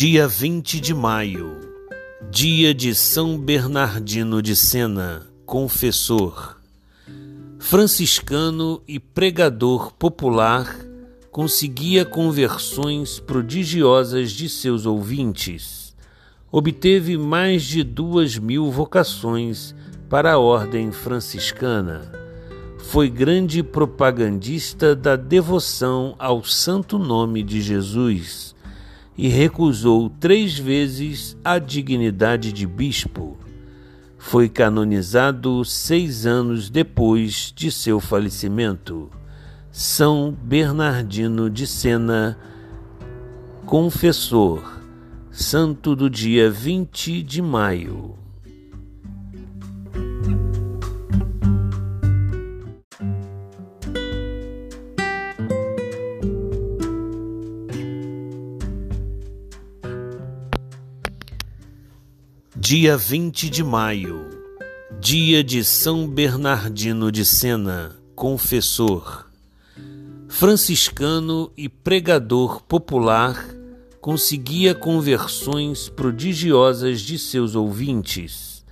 Dia 20 de maio, dia de São Bernardino de Sena, confessor. Franciscano e pregador popular, conseguia conversões prodigiosas de seus ouvintes. Obteve mais de duas mil vocações para a ordem franciscana. Foi grande propagandista da devoção ao santo nome de Jesus e recusou três vezes a dignidade de bispo. Foi canonizado seis anos depois de seu falecimento. São Bernardino de Sena, confessor, santo do dia 20 de maio. Dia 20 de maio, dia de São Bernardino de Sena, confessor. Franciscano e pregador popular, conseguia conversões prodigiosas de seus ouvintes.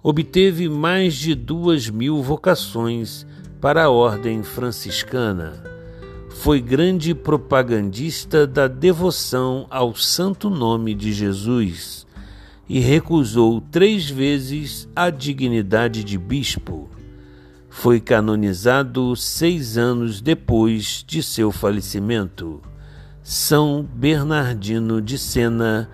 Obteve mais de duas mil vocações para a ordem franciscana. Foi grande propagandista da devoção ao santo nome de Jesus e recusou três vezes a dignidade de bispo. Foi canonizado seis anos depois de seu falecimento. São Bernardino de Sena,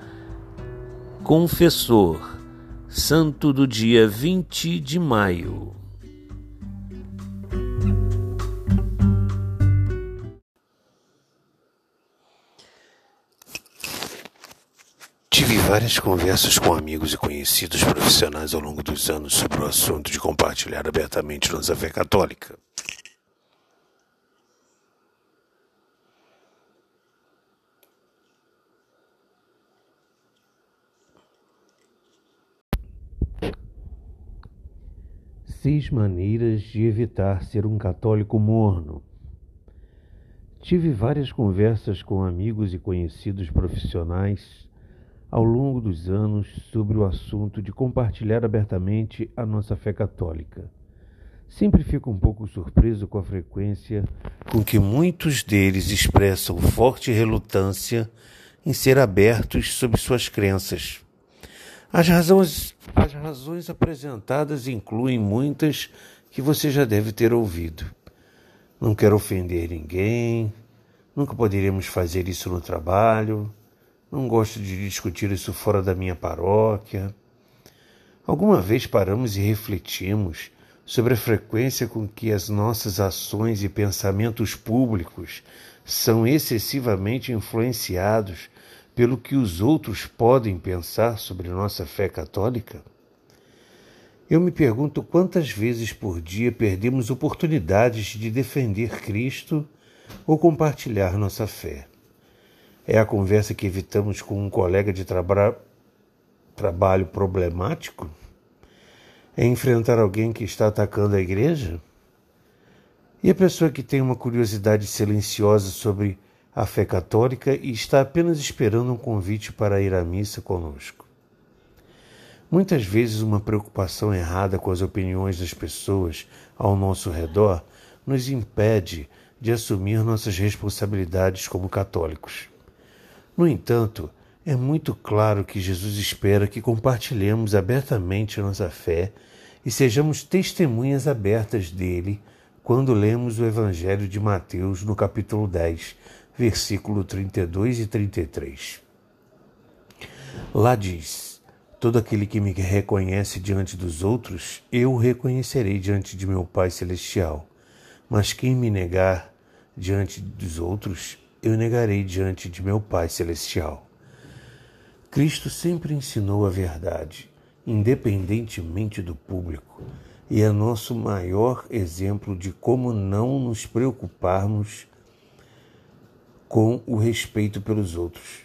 confessor, santo do dia 20 de maio. Várias conversas com amigos e conhecidos profissionais ao longo dos anos sobre o assunto de compartilhar abertamente nossa fé católica. Seis maneiras de evitar ser um católico morno. Tive várias conversas com amigos e conhecidos profissionais ao longo dos anos sobre o assunto de compartilhar abertamente a nossa fé católica. Sempre fico um pouco surpreso com a frequência com que muitos deles expressam forte relutância em ser abertos sobre suas crenças. As razões, as razões apresentadas incluem muitas que você já deve ter ouvido. Não quero ofender ninguém, nunca poderíamos fazer isso no trabalho, não gosto de discutir isso fora da minha paróquia. Alguma vez paramos e refletimos sobre a frequência com que as nossas ações e pensamentos públicos são excessivamente influenciados pelo que os outros podem pensar sobre nossa fé católica? Eu me pergunto quantas vezes por dia perdemos oportunidades de defender Cristo ou compartilhar nossa fé. É a conversa que evitamos com um colega de traba trabalho problemático? É enfrentar alguém que está atacando a igreja? E a pessoa que tem uma curiosidade silenciosa sobre a fé católica e está apenas esperando um convite para ir à missa conosco? Muitas vezes, uma preocupação errada com as opiniões das pessoas ao nosso redor nos impede de assumir nossas responsabilidades como católicos. No entanto, é muito claro que Jesus espera que compartilhemos abertamente nossa fé e sejamos testemunhas abertas dele quando lemos o Evangelho de Mateus no capítulo 10, versículo 32 e 33. Lá diz: Todo aquele que me reconhece diante dos outros, eu o reconhecerei diante de meu Pai celestial. Mas quem me negar diante dos outros, eu negarei diante de meu Pai Celestial. Cristo sempre ensinou a verdade, independentemente do público, e é nosso maior exemplo de como não nos preocuparmos com o respeito pelos outros.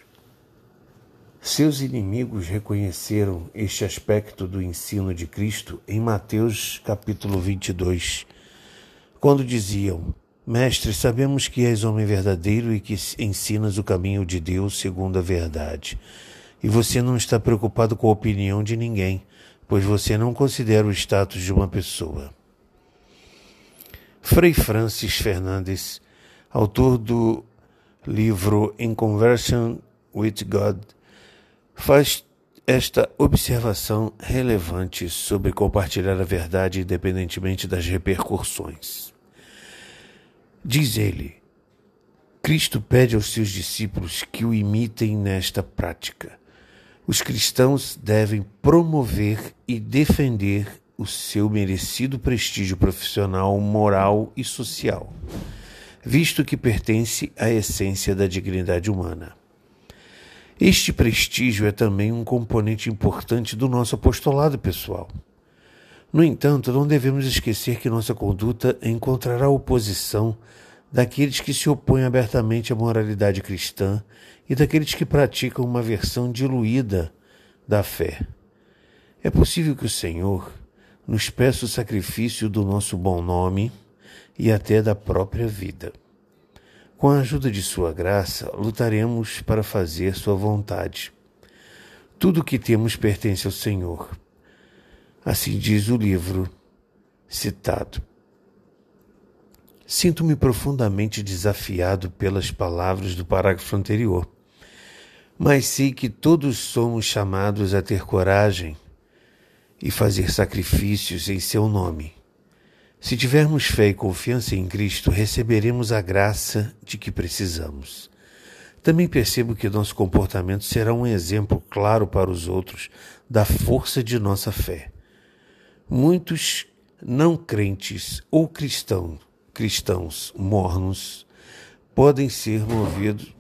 Seus inimigos reconheceram este aspecto do ensino de Cristo em Mateus capítulo 22, quando diziam: Mestre, sabemos que és homem verdadeiro e que ensinas o caminho de Deus segundo a verdade. E você não está preocupado com a opinião de ninguém, pois você não considera o status de uma pessoa. Frei Francis Fernandes, autor do livro In Conversion with God, faz esta observação relevante sobre compartilhar a verdade independentemente das repercussões. Diz ele: Cristo pede aos seus discípulos que o imitem nesta prática. Os cristãos devem promover e defender o seu merecido prestígio profissional, moral e social, visto que pertence à essência da dignidade humana. Este prestígio é também um componente importante do nosso apostolado pessoal. No entanto, não devemos esquecer que nossa conduta encontrará oposição daqueles que se opõem abertamente à moralidade cristã e daqueles que praticam uma versão diluída da fé. É possível que o Senhor nos peça o sacrifício do nosso bom nome e até da própria vida. Com a ajuda de Sua graça, lutaremos para fazer Sua vontade. Tudo o que temos pertence ao Senhor. Assim diz o livro citado. Sinto-me profundamente desafiado pelas palavras do parágrafo anterior, mas sei que todos somos chamados a ter coragem e fazer sacrifícios em seu nome. Se tivermos fé e confiança em Cristo, receberemos a graça de que precisamos. Também percebo que nosso comportamento será um exemplo claro para os outros da força de nossa fé. Muitos não crentes ou cristão, cristãos mornos podem ser movidos